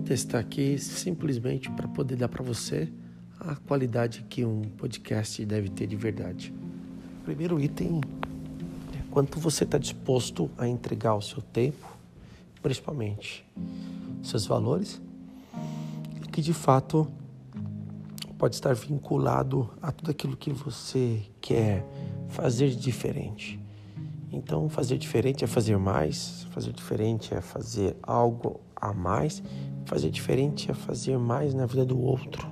testar aqui simplesmente para poder dar para você a qualidade que um podcast deve ter de verdade. Primeiro item é quanto você está disposto a entregar o seu tempo, principalmente seus valores, que de fato pode estar vinculado a tudo aquilo que você quer fazer diferente. Então, fazer diferente é fazer mais, fazer diferente é fazer algo a mais, fazer diferente é fazer mais na vida do outro.